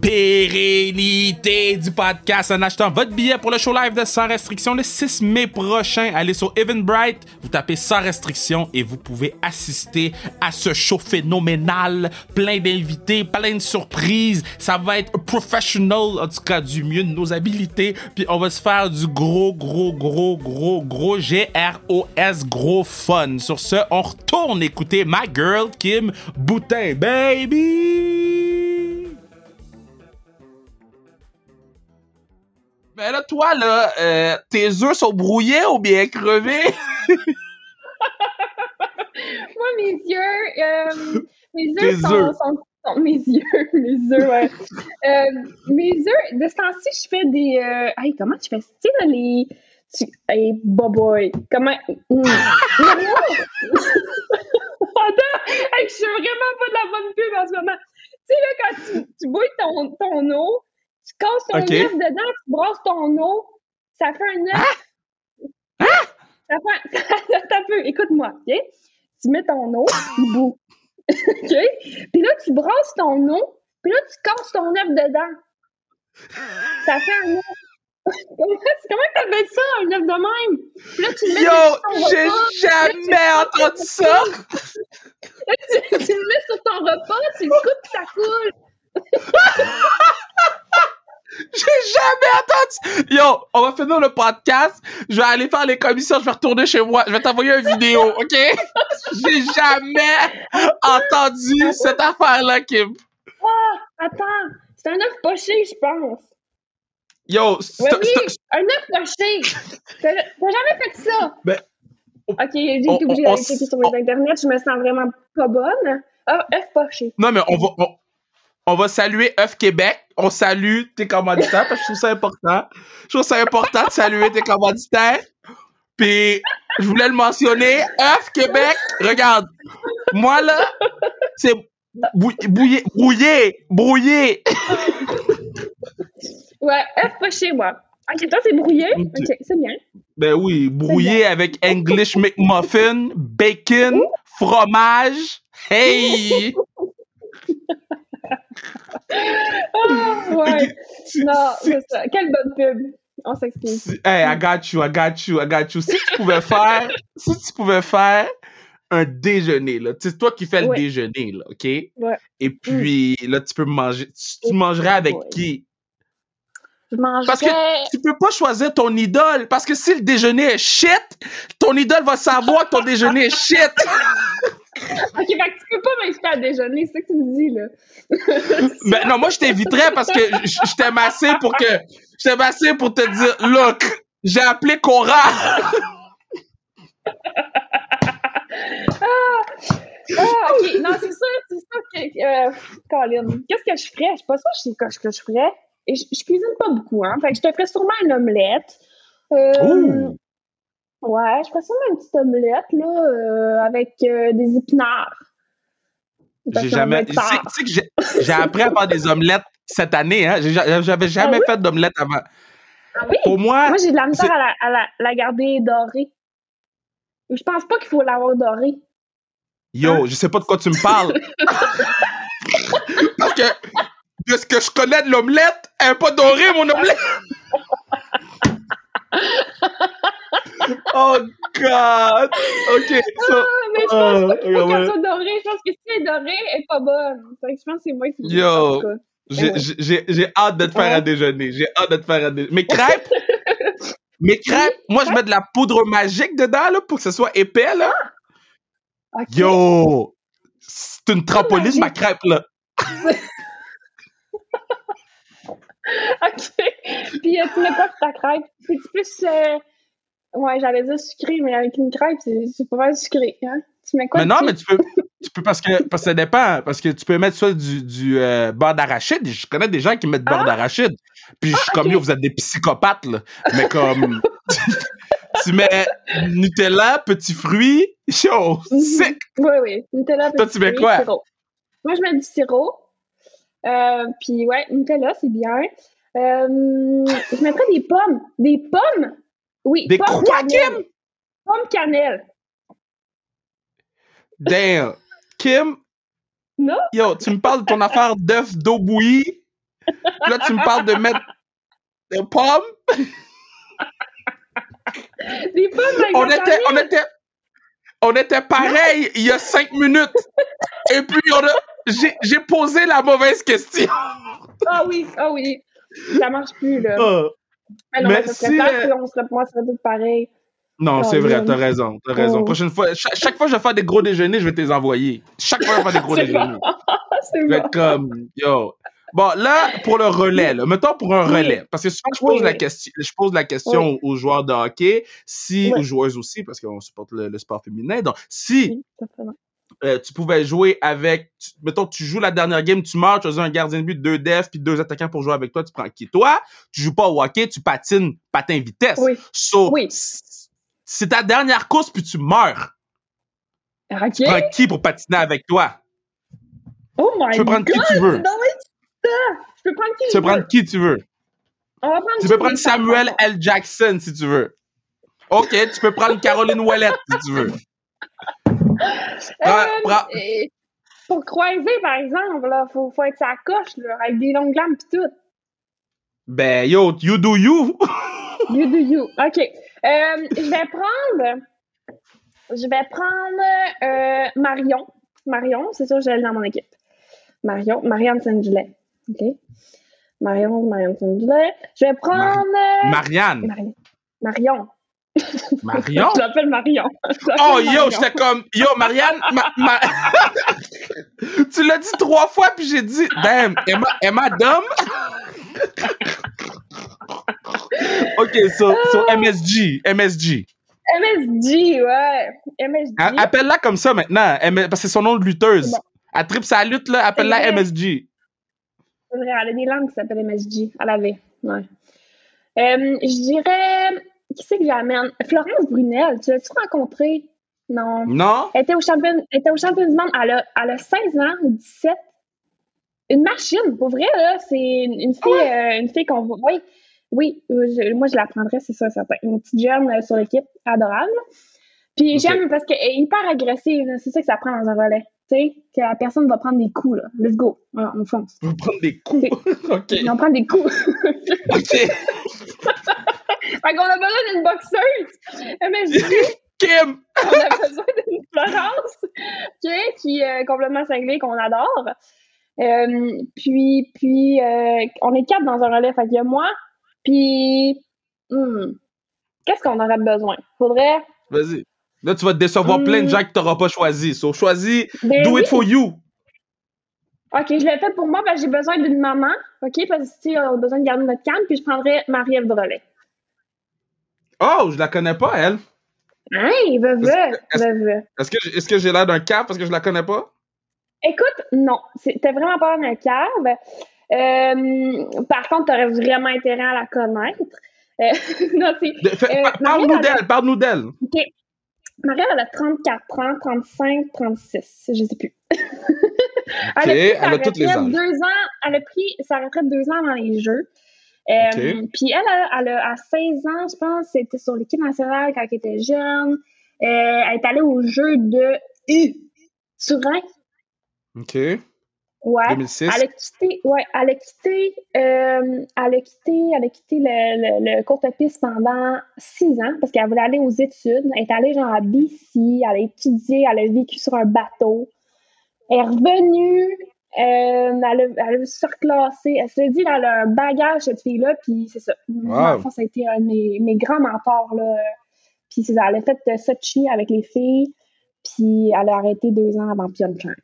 A: pérennité du podcast en achetant votre billet pour le show live de Sans Restriction le 6 mai prochain. Allez sur Eventbrite, vous tapez Sans Restriction et vous pouvez assister à ce show phénoménal, plein d'invités, plein de surprises. Ça va être professional, en tout cas du mieux de nos habilités. Puis on va se faire du gros, gros, gros, gros, gros G-R-O-S, gros fun. Sur ce, on retourne écouter My Girl Kim Boutin, baby! Mais là, toi, là, euh, tes œufs sont brouillés ou bien crevés?
B: Moi, mes yeux, euh, mes œufs sont, sont, mes yeux, mes œufs, ouais. euh, mes œufs, de ce temps-ci, je fais des, euh, hey, comment tu fais, tu sais, là, les, tu, hey, boy, comment, mm. Attends, hey, je suis vraiment pas de la bonne pub en ce moment. Tu sais, là, quand tu, tu bouilles ton, ton eau, tu casses ton œuf dedans, tu brasses ton eau, ça fait un œuf.
A: Ah! Ah!
B: Ça fait un... peu, écoute-moi, OK? Tu mets ton eau, il bout. OK? Puis là, tu brasses ton eau, puis là, tu casses ton œuf dedans. Ça fait un œuf. Comment, comment t'appelles ça, un œuf de même? Puis là, tu le mets
A: Yo, j'ai jamais entendu ça!
B: tu, tu, le mets sur ton repas, tu le coupes, ça coule.
A: J'ai jamais entendu. Yo, on va finir le podcast. Je vais aller faire les commissions. Je vais retourner chez moi. Je vais t'envoyer une vidéo, OK? J'ai jamais entendu cette affaire-là, Kim.
B: Ah, attends. C'est un œuf poché, je pense.
A: Yo,
B: c'est un œuf poché. T'as jamais fait ça? Ben, ok, j'ai été obligée d'aller checker sur les internets. Je me sens vraiment pas bonne. Ah, œuf poché.
A: Non, mais on va, on va saluer œuf Québec. On salue tes commanditaires parce que je trouve ça important. Je trouve ça important de saluer tes commanditaires. Puis, je voulais le mentionner. œuf Québec, regarde. Moi, là, c'est bouillé, brouillé, brouillé.
B: ouais, œuf pas chez moi. Ok, toi, c'est brouillé? Ok, c'est bien.
A: Ben oui, brouillé avec English McMuffin, bacon, fromage. Hey!
B: ah, ouais. Non, c'est ça. Quelle bonne pub. On s'excuse.
A: Hey, I got you, I got you, I got you. Si tu pouvais faire, si tu pouvais faire un déjeuner, là, c'est toi qui fais le déjeuner, là, OK?
B: Ouais.
A: Et puis, là, tu peux manger, tu, mangerais avec qui?
B: Je mangerais...
A: Parce que tu peux pas choisir ton idole, parce que si le déjeuner est shit, ton idole va savoir que ton déjeuner est shit.
B: ok, fait que tu peux pas m'inviter à déjeuner, c'est ça que tu me dis, là.
A: ben non, moi, je t'inviterais parce que je t'aime assez pour que. Je t'aime assez pour te dire, look, j'ai appelé Cora.
B: ah, Ah, ok. Non, c'est ça, c'est ça que. Euh, Colin, qu'est-ce que je ferais? Je sais pas ça, je sais ce que je ferais. Et je, je, cuisine pas beaucoup, hein. Fait que je te ferais sûrement une omelette. Euh, ouais, je ferais sûrement une petite omelette, là, euh, avec euh, des épinards.
A: J'ai jamais. Tu sais que j'ai appris à faire des omelettes cette année, hein. J'avais jamais ah fait d'omelette avant.
B: Ah oui? Pour moi. Moi, j'ai de la misère à, la, à la, la, garder dorée. Je pense pas qu'il faut l'avoir dorée.
A: Yo, hein? je sais pas de quoi tu me parles. Parce que de ce que je connais de l'omelette, elle n'est pas dorée, mon omelette. oh God! OK.
B: So, ah, mais je pense pas qu'il faut qu'elle soit dorée. Je pense que si elle est dorée, elle n'est pas bonne. je pense que c'est moi qui
A: Yo! J'ai hâte de te faire à déjeuner. J'ai hâte de te faire à déjeuner. Mes crêpes, mes crêpes, moi, je mets de la poudre magique dedans là, pour que ce soit épais. Là. Ah! Yo! C'est une trampoline, ma crêpe, là.
B: OK. Puis, euh, tu mets sur ta crêpe? C'est plus. Euh... Ouais, j'allais dire sucré, mais avec une crêpe, c'est pas mal sucré. Hein? Tu mets quoi?
A: Mais non, mais tu peux. tu peux parce que, parce que ça dépend. Parce que tu peux mettre soit du, du euh, beurre d'arachide. Je connais des gens qui mettent beurre ah! d'arachide. Puis je suis comme, yo, vous êtes des psychopathes, là. Mais comme. tu mets Nutella, petits fruits, chaud, mhm. sec.
B: Oui, oui. Nutella,
A: Toi, tu mets quoi?
B: Moi, je mets du sirop. Euh, puis ouais, Nutella, c'est bien. Euh, je mettrais des pommes. Des pommes? Oui.
A: Des pommes quoi, Kim?
B: Pommes cannelle.
A: Damn. Kim?
B: Non?
A: Yo, tu me parles de ton affaire d'œuf d'eau bouillie. Là, tu me parles de mettre des pommes.
B: des pommes avec
A: on était, on était, on était pareil il y a cinq minutes. Et puis, on a j'ai posé la mauvaise question.
B: ah oui, ah oui. Ça marche plus, là. Oh. Mais ça serait si, euh, on serait, moi, serait tout pareil.
A: Non, c'est vrai, t'as raison, t'as raison. Oh. Prochaine fois, chaque, fois que je vais faire des gros déjeuners, je vais te les envoyer. Chaque fois que je vais faire des gros déjeuners. je vais être comme, yo. Bon, là, pour le relais, là, mettons pour un relais, parce que souvent, je pose, la, question, je pose la question aux joueurs de hockey, si, aux joueuses aussi, parce qu'on supporte le, sport féminin, donc si euh, tu pouvais jouer avec, mettons, tu joues la dernière game, tu marches, tu as un gardien de but, deux defs, puis deux attaquants pour jouer avec toi, tu prends qui? Toi, tu joues pas au hockey, tu patines patin vitesse.
B: Oui.
A: So, oui. c'est ta dernière course, puis tu meurs.
B: Okay.
A: Tu prends qui pour patiner avec toi?
B: Oh my
A: Tu peux prendre
B: qui
A: tu veux.
B: Je peux prendre qui
A: tu peux prendre qui tu veux.
B: On va prendre
A: tu peux prendre Samuel L. Jackson si tu veux. OK, tu peux prendre Caroline Ouellette si tu veux.
B: Euh, pour croiser, par exemple, il faut, faut être sa coche, là, avec des longues lames pis tout.
A: Ben, yo, you do you.
B: you do you. OK. Euh, je vais prendre. Je vais prendre euh, Marion. Marion, c'est sûr, j'ai dans mon équipe. Marion, Marianne Saint-Gillet. OK. Marion, Marianne Saint-Gillet. Je vais prendre.
A: Marianne.
B: Marion.
A: Marion?
B: Je l'appelle Marion.
A: Oh, yo, j'étais comme, yo, Marianne, tu l'as dit trois fois, puis j'ai dit, damn, Emma, Emma Dom? OK, so, so MSG, MSG.
B: MSG, ouais. MSG.
A: Appelle-la comme ça maintenant, parce que c'est son nom de lutteuse. À trip sa lutte, là, appelle-la MSG.
B: C'est vrai, elle a des langues qui s'appellent MSG. Elle avait, ouais. Euh, je dirais qui c'est que j'amène? Florence Brunel, tu l'as-tu rencontrée? Non.
A: Non?
B: Elle était au champion, elle était au champion du monde. Elle a, elle a 16 ans ou 17. Une machine, pour vrai, là. C'est une, fille, euh, une fille qu'on voit. Oui, oui. moi, je la prendrais, c'est ça, certain. Une petite jeune euh, sur l'équipe, adorable. Puis j'aime parce qu'elle est hyper agressive. C'est ça que ça prend dans un relais. Tu sais, que la personne va prendre des coups, là. Let's go. on fonce.
A: On va prendre des coups. OK.
B: On prend des coups.
A: OK.
B: Fait qu'on a besoin d'une boxeuse. Mais je
A: Kim!
B: on a besoin d'une Florence, qui est complètement cinglée, qu'on adore. Euh, puis, puis euh, on est quatre dans un relais. Fait qu'il y a moi, puis... Hmm, qu'est-ce qu'on aurait besoin? Faudrait...
A: Vas-y. Là, tu vas te décevoir plein de hmm. gens que tu n'auras pas choisi. So, choisis ben Do It For You.
B: OK, je l'ai fait pour moi parce que j'ai besoin d'une maman. OK, parce que on a besoin de garder notre calme, puis je prendrais Marie-Ève Brelet.
A: Oh, je la connais pas, elle.
B: Va,
A: Est-ce-. Est-ce que, est-ce que j'ai l'air d'un cap parce que je la connais pas?
B: Écoute, non, t'as vraiment pas un cave. Euh, par contre, t'aurais vraiment intérêt à la connaître. Euh, non, Euh,
A: Parle-nous d'elle, parle-nous d'elle.
B: OK. Marie, elle a 34 ans, 35, 36, je sais plus. Elle a, pris
A: elle a toutes les âges.
B: deux ans, elle a pris sa retraite deux ans dans les Jeux. Euh,
A: Ok.
B: Puis elle, a, elle a, à 16 ans, je pense, c'était sur l'équipe nationale quand elle était jeune. Euh, elle est allée aux Jeux de Turin.
A: OK.
B: Ouais.
A: 2006.
B: Elle a quitté, ouais, elle a quitté, euh, elle a quitté, elle a quitté le, le, le courte piste pendant six ans parce qu'elle voulait aller aux études. Elle est allée genre à BC, elle a étudié, elle a vécu sur un bateau. Elle est revenue, euh, elle, a, elle a surclassé. Elle s'est dit, elle a un bagage, cette fille-là, puis c'est ça. Moi, le fond, ça a été un de mes, mes grands mentors, là. Puis c'est ça, elle a fait euh, Sochi avec les filles, puis elle a arrêté deux ans avant Pyeongchang.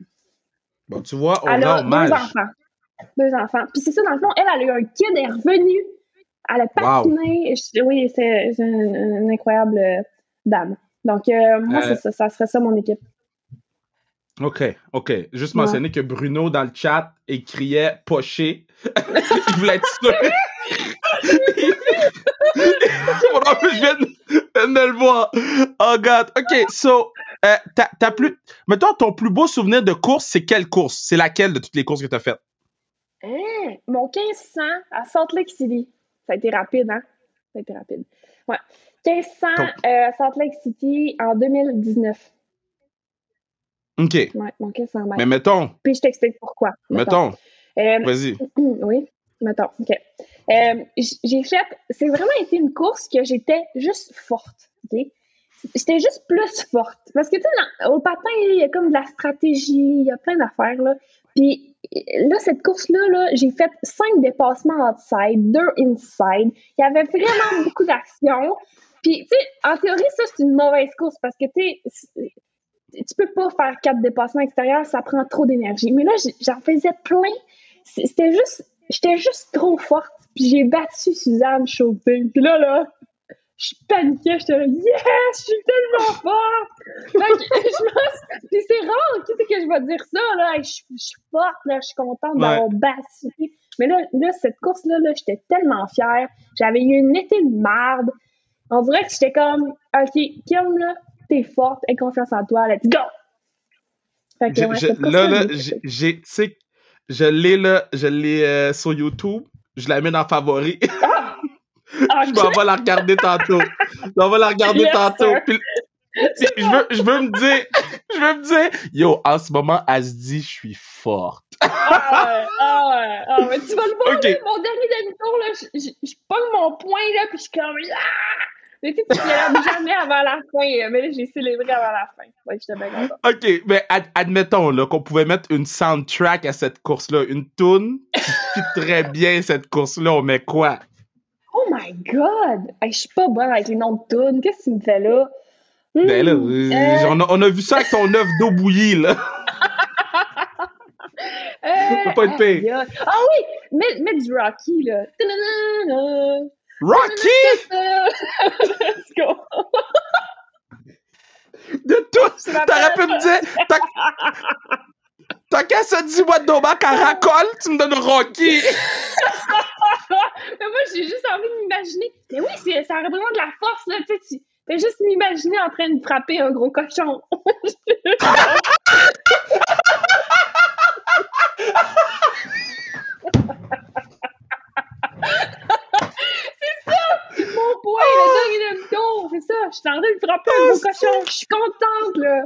A: Bon, tu vois, on
B: Elle a
A: hommage.
B: deux enfants. Deux enfants. Puis c'est ça, dans le fond, elle, elle a eu un kid, elle est revenue. Elle a patiné. Oui, c'est une, une incroyable euh, dame. Donc, euh, moi,
A: Euh.
B: Ça serait ça, mon équipe.
A: OK, OK. Juste
B: Ouais.
A: mentionner que Bruno, dans le chat, écriait poché. il voulait être sûr. Je viens de, le voir. Oh, God. OK, so, euh, t'as, t'as plus... Mettons, ton plus beau souvenir de course, c'est quelle course? C'est laquelle de toutes les courses que t'as faites?
B: Hein? Mon 1500 à Salt Lake City. Ça a été rapide, hein? Ça a été rapide. Ouais. 1500
A: Ton-
B: euh, à Salt Lake City en 2019.
A: OK.
B: Ouais, mon 1500 mètres.
A: Mais mettons,
B: Puis je t'explique pourquoi.
A: mettons,
B: Euh,
A: vas-y.
B: Oui, mettons, OK. Euh, j'ai fait, c'est vraiment été une course que j'étais juste forte, OK? J'étais juste plus forte. Parce que, tu sais, au patin, il y a comme de la stratégie, il y a plein d'affaires, là. Puis là, cette course-là, là, j'ai fait cinq dépassements outside, deux inside. Il y avait vraiment beaucoup d'action. Puis, tu sais, en théorie, ça, c'est une mauvaise course parce que, tu sais, tu peux pas faire quatre dépassements extérieurs, ça prend trop d'énergie. Mais là, j'en faisais plein. C'était juste, j'étais juste trop forte. Puis j'ai battu Suzanne Chauvin. Puis là, là, je paniquais, j'étais là, yes, je suis tellement forte! Fait que je pense, puis c'est rare, tu sais, que je vais dire ça, là, je, je suis forte, là, je suis contente d'avoir battu. Mais là, là cette course-là, là, j'étais tellement fière. J'avais eu une été de marde. On dirait que j'étais comme, OK, Kim, là, t'es forte, aie confiance en toi, let's go! Fait que, ouais,
A: je- là, là,
B: j'ai-
A: tu je l'ai là, je l'ai euh, sur YouTube. Je la mets dans favoris.
B: Ah,
A: je m'en vais la regarder tantôt. Je m'en vais la regarder
B: Yes,
A: tantôt.
B: sir.
A: Puis, puis je veux, je veux me dire, je veux me dire, yo, en ce moment, elle se dit, je suis forte.
B: Ah ouais, ah ouais, ah ouais. Tu vas le voir,
A: Ok.
B: là, mon dernier demi-tour, là, je, je, je pogne mon poing, là, puis je suis comme, ah! Mais tu sais, tu jamais avant la fin, là. mais là, j'ai célébré avant la fin. Ouais, j'étais bien contente.
A: OK, mais ad- admettons là, qu'on pouvait mettre une soundtrack à cette course-là, une tune qui très bien cette course-là. On met quoi?
B: Oh my god! Hey, je suis pas bonne avec les noms de tunes. Qu'est-ce que tu me fais là? Hmm,
A: Ben là, euh,
B: euh,
A: on, a, on a vu ça avec ton œuf d'eau bouillie, là.
B: euh,
A: peut pas pire.
B: aïe. Ah oui! Mets, mets du Rocky, là.
A: Rocky!
B: Let's go!
A: De tout!
B: Je m'appelle-
A: T'aurais pu me dire, t'as, t'as qu'à se dire, moi, de caracole, tu me donnes Rocky!
B: Mais moi, j'ai juste envie de m'imaginer. Mais oui, ça représente de la force, là. Tu sais, tu fais juste m'imaginer en train de frapper un gros cochon. c'est ça! Mon poing, le dog de dos, c'est ça. Je suis en train de frapper un gros cochon. Je suis contente, là.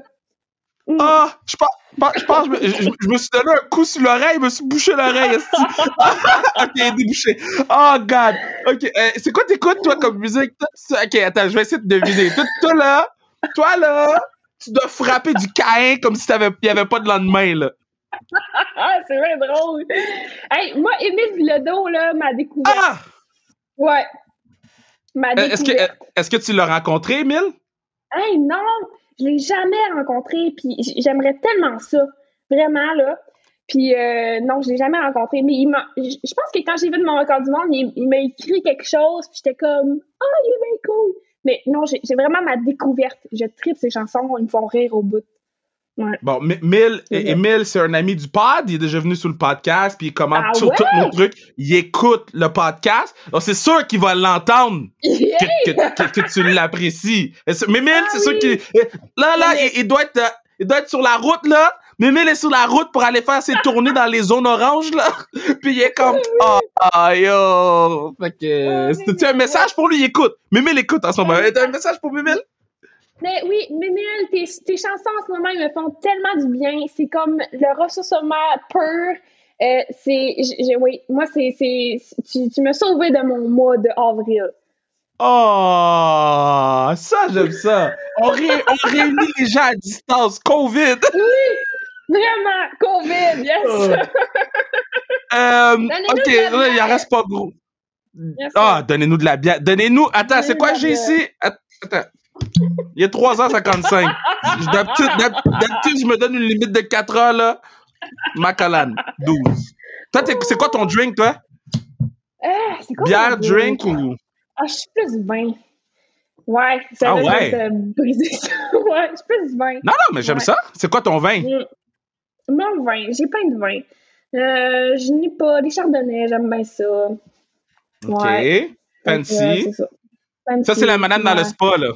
B: Mm.
A: Ah, je pense, je pense, je, me- je- je me suis donné un coup sur l'oreille, je me suis bouché l'oreille, ok, débouché. Oh, God. Ok, euh, c'est quoi t'écoutes, toi, comme musique? Ok, attends, je vais essayer de deviner. Toi, toi, là, toi, là, tu dois frapper du caïn comme si il y avait pas de lendemain, là.
B: Ah, c'est vrai drôle. Hey, moi, Émile Bilodeau, là, m'a découvert.
A: Ah!
B: Ouais. M'a
A: Euh, Est-ce que,
B: découvert.
A: euh, est-ce que tu l'as rencontré, Emile?
B: Hey, non, je l'ai jamais rencontré, puis j'aimerais tellement ça, vraiment, là. Puis euh, non, je l'ai jamais rencontré, mais il m'a, je pense que quand j'ai vu de mon record du monde, il, m'a écrit quelque chose, puis j'étais comme, ah, il est bien cool. Mais non, j'ai vraiment ma découverte. Je tripe ces chansons, ils me font rire au bout. Ouais.
A: Bon, Mi- Mil. Emile, c'est un ami du pod. Il est déjà venu sur le podcast, puis il commente
B: Ah
A: sur
B: ouais?
A: tous nos trucs. Il écoute le podcast. Donc, c'est sûr qu'il va l'entendre
B: Yeah!
A: que, que, que, que tu l'apprécies. C'est- Mimile,
B: Ah
A: c'est sûr
B: oui.
A: qu'il. Là, là,
B: Mais-
A: il, il doit être, euh, il doit être sur la route, là. Mimile est sur la route pour aller faire ses tournées dans les zones oranges, là. Puis il est comme, ah, ah, yo. Fait que, c'est-tu un message pour lui? Il écoute. Mimile écoute en ce moment. Un message pour Mimile?
B: Mais oui, Mémile, tes, tes chansons en ce moment, ils me font tellement du bien. C'est comme le ressourcement pur. Euh, c'est, oui, moi, c'est, c'est, tu, tu m'as sauvé de mon mois de avril.
A: Oh, ça, j'aime ça. On, ré- on réunit les gens à distance. COVID.
B: Vraiment, COVID, yes!
A: Oh. Euh, ok,
B: de la
A: là, il en reste pas gros. Ah, donnez-nous de la bière. Donnez-nous. Attends, c'est quoi j'ai ici? Att- Attends. Il est 3h55. Je- D'habitude, d'hab- d'habitude, je me donne une limite de 4 heures, là. Macallan, 12. Toi, c'est quoi ton drink, toi?
B: Ah, quoi
A: Bière, drink ou?
B: Ah, je suis plus vin. Ouais, ça
A: Ah ouais?
B: euh, briser ça. ouais, je suis plus vin.
A: Non, non, mais j'aime
B: Ouais.
A: ça. C'est quoi ton vin?
B: Mm. Mon vin, j'ai plein de vin. Euh, je n'ai pas des chardonnays, j'aime bien ça.
A: OK.
B: Ouais. Euh,
A: Fancy.
B: c'est ça.
A: C'est la madame dans le spa, là.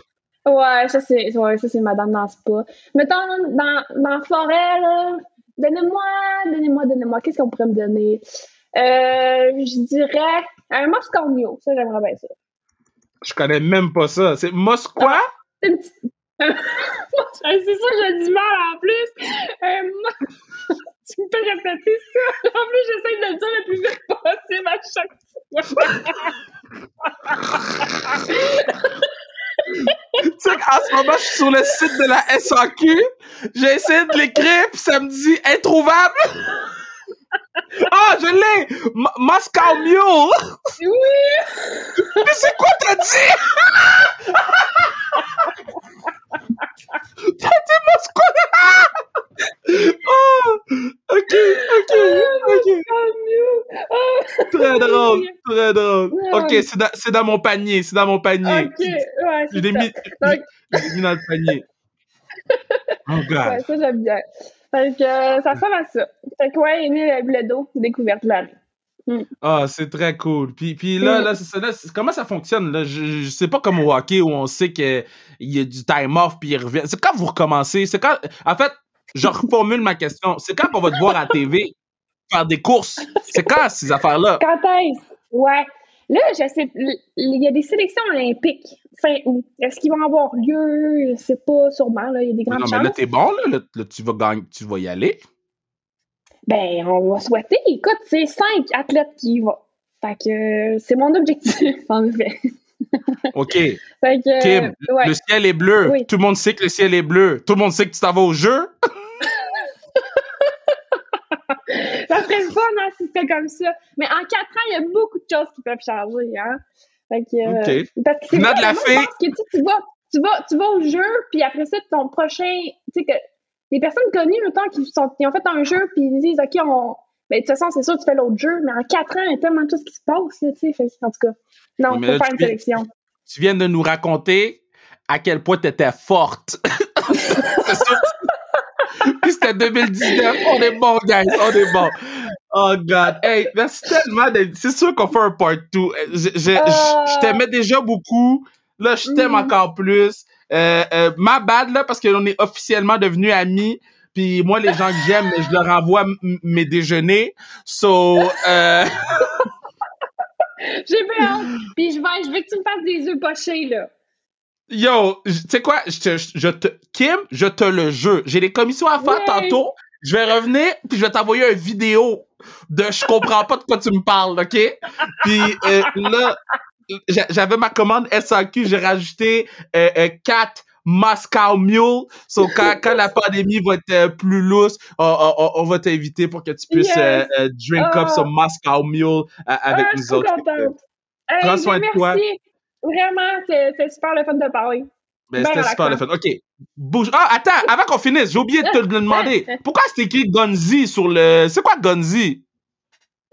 B: Ouais, ça c'est ouais, ça c'est madame dans spa. Mettons dans dans la forêt là, donnez-moi, donnez-moi, donnez-moi, qu'est-ce qu'on pourrait me donner? Euh, je dirais un Moscogno, ça j'aimerais bien ça.
A: Je connais même pas ça. C'est Mos quoi?
B: C'est une petite C'est ça, j'ai du mal en plus. Mo- tu me fais répéter ça. En plus, j'essaie de le dire le plus vite possible à chaque fois.
A: Tu sais qu'en ce moment, je suis sur le site de la SAQ. J'ai essayé de l'écrire, puis ça me dit introuvable. Ah, je l'ai! Moscow Mule!
B: Oui!
A: Mais c'est quoi t'as dit? t'as dit Moscou? oh! Ok, ok, ok.
B: Oh,
A: Très drôle, très drôle. Ok, c'est dans, c'est dans mon panier, c'est dans mon panier.
B: Ok, ouais,
A: l'ai mis, je l'ai mis dans le panier. Oh, God.
B: Ouais, ça, j'aime bien. Fait que euh, ça ressemble à ça. Fait que, ouais, Émile Bledo, découverte de la rue.
A: Ah, c'est très cool. Puis, puis là,
B: Mm.
A: là, c'est ça, là, c'est- comment ça fonctionne? Là? Je, je sais pas comme au hockey où on sait qu'il y a du time off puis il revient. C'est quand vous recommencez? C'est quand. En fait, je reformule ma question. C'est quand qu'on va te voir à TV faire des courses? C'est quand ces affaires-là?
B: Quand est-ce? Ouais. Là, je sais, il y a des sélections olympiques fin août. Est-ce qu'ils vont avoir lieu? Je sais pas, sûrement. Là, il y a des
A: Non,
B: grandes
A: mais là, t'es bon, là. Tu vas gagner, tu vas y aller.
B: Ben, on va souhaiter. Écoute, c'est cinq athlètes qui y vont. Fait que euh, c'est mon objectif, en effet.
A: OK.
B: Fait que,
A: Kim,
B: ouais.
A: le ciel est bleu.
B: Oui.
A: Tout le monde sait que le ciel est bleu. Tout le monde sait que tu t'en vas au jeu.
B: Ça serait le fun hein, si c'était comme ça. Mais en quatre ans, il y a beaucoup de choses qui peuvent changer. Hein? Fait que, euh. Parce que c'est vrai,
A: de la
B: moi, je pense que tu, vas, tu, vas, tu vas au jeu, puis après ça, ton prochain. Tu sais, que les personnes connues, autant qui, sont, qui ont fait un jeu, puis ils disent, OK, on. Ben, de toute façon, c'est sûr, tu fais l'autre jeu, mais en quatre ans, il y a tellement de choses qui se passent, tu sais. En tout cas, non, il faut faire une
A: viens-
B: sélection.
A: Tu viens de nous raconter à quel point tu étais forte. c'est ça. C'était 2019. On est bon, guys. On est bon. Oh, God. Hey, merci tellement. C'est sûr qu'on fait un part 2. Je, je, je, je t'aimais déjà beaucoup. Là, je t'aime
B: Mhm.
A: encore plus. Euh, euh, ma bad, là, parce qu'on est officiellement devenus amis. Puis moi, les gens que j'aime, je leur envoie mes déjeuners. So, euh,
B: J'ai hâte. Puis je vais, je veux que tu me fasses des œufs pochés, là.
A: Yo, tu sais quoi, je te, je te, Kim, je te le jure. J'ai des commissions à faire tantôt. Je vais revenir, puis je vais t'envoyer une vidéo de je comprends pas de quoi tu me parles, OK? Puis euh, là, j'a- j'avais ma commande SAQ, j'ai rajouté euh, euh, 4 Moscow Mule. So, quand, quand la pandémie va être euh, plus lousse, on, on- on va t'inviter pour que tu puisses
B: Yes.
A: euh, euh, drink up
B: Ah.
A: some Moscow Mule avec
B: ah,
A: nous autres.
B: Hey,
A: prends soin de
B: merci. Vraiment, c'est super le fun de parler.
A: Ben,
B: Ben
A: c'était super le fun. OK. Bouge. Ah, attends, avant qu'on finisse, j'ai oublié de te le demander. Pourquoi c'est écrit Gonzi sur le. C'est quoi Gonzi?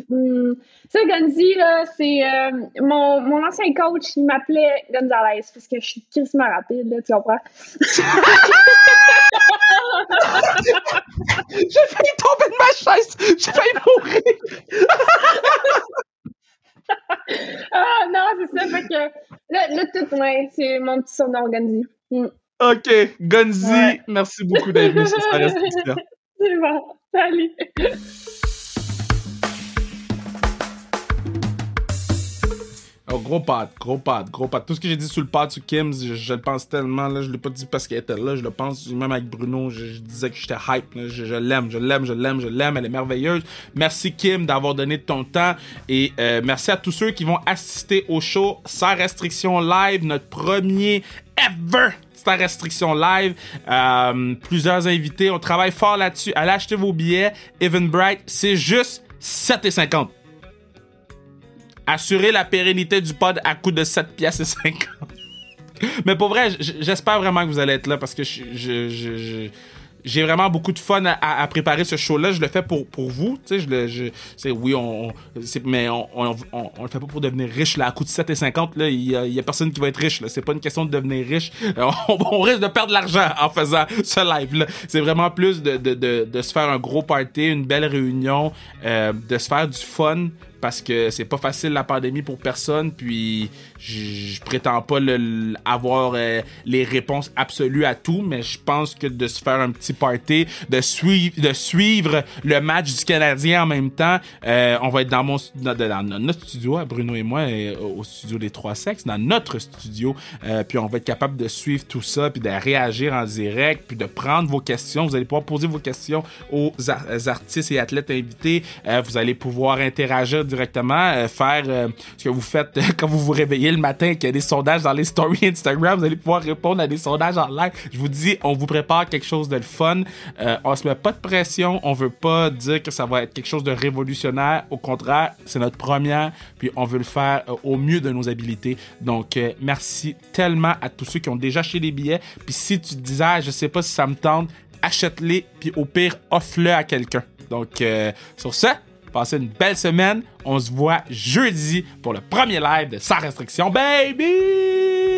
B: Hmm. Ça, Gonzi, là, c'est euh, mon, mon ancien coach, il m'appelait Gonzalez parce que je suis quasiment rapide, là, tu comprends?
A: J'ai failli tomber de ma chaise! J'ai failli mourir!
B: ah non, c'est ça, fait que là, là tout, ouais, c'est mon petit surnom, Gonzi. Hmm.
A: Ok, Gonzi, merci beaucoup d'être venu sa restriction.
B: C'est bon, salut!
A: Oh, gros pad, gros pad, gros pad. Tout ce que j'ai dit sur le pad sur Kim, je, le pense tellement. Là, je l'ai pas dit parce qu'elle était là. Je le pense même avec Bruno. Je, disais que j'étais hype. Je, l'aime, je l'aime, je l'aime, je l'aime. Elle est merveilleuse. Merci Kim d'avoir donné ton temps. Et euh, merci à tous ceux qui vont assister au show sans restriction live. Notre premier ever sans restriction live. Euh, plusieurs invités. On travaille fort là-dessus. Allez acheter vos billets. Even Bright, c'est juste 7,50 assurer la pérennité du pod à coût de 7 pièces et 50. Mais pour vrai, j'espère vraiment que vous allez être là parce que je, j'ai vraiment beaucoup de fun à, préparer ce show-là. Je le fais pour, pour vous. Je je, oui, on, mais on, on, le fait pas pour devenir riche. Là, à coût de 7,50, là, il y a, personne qui va être riche. Là. C'est pas une question de devenir riche. On, risque de perdre de l'argent en faisant ce live-là. C'est vraiment plus de, de, de, de, se faire un gros party, une belle réunion, euh, de se faire du fun parce que c'est pas facile la pandémie pour personne puis je prétends pas avoir euh, les réponses absolues à tout mais je pense que de se faire un petit party de suivre de suivre le match du Canadien en même temps euh, on va être dans mon dans, notre studio Bruno et moi au studio des trois sexes dans notre studio euh, puis on va être capable de suivre tout ça puis de réagir en direct puis de prendre vos questions. Vous allez pouvoir poser vos questions aux artistes et athlètes invités. Vous allez pouvoir interagir directement, euh, faire euh, ce que vous faites euh, quand vous vous réveillez le matin, qu'il y a des sondages dans les stories Instagram, vous allez pouvoir répondre à des sondages en live. Je vous dis, on vous prépare quelque chose de le fun. on se met pas de pression, on veut pas dire que ça va être quelque chose de révolutionnaire. Au contraire, c'est notre première, puis on veut le faire au mieux de nos habilités. Donc, merci tellement à tous ceux qui ont déjà acheté les billets. Puis si tu disais, ah, je sais pas si ça me tente, achète-les, puis au pire, offre-le à quelqu'un. Donc, sur ce, Passez une belle semaine. On se voit jeudi pour le premier live de Sans Restriction, baby!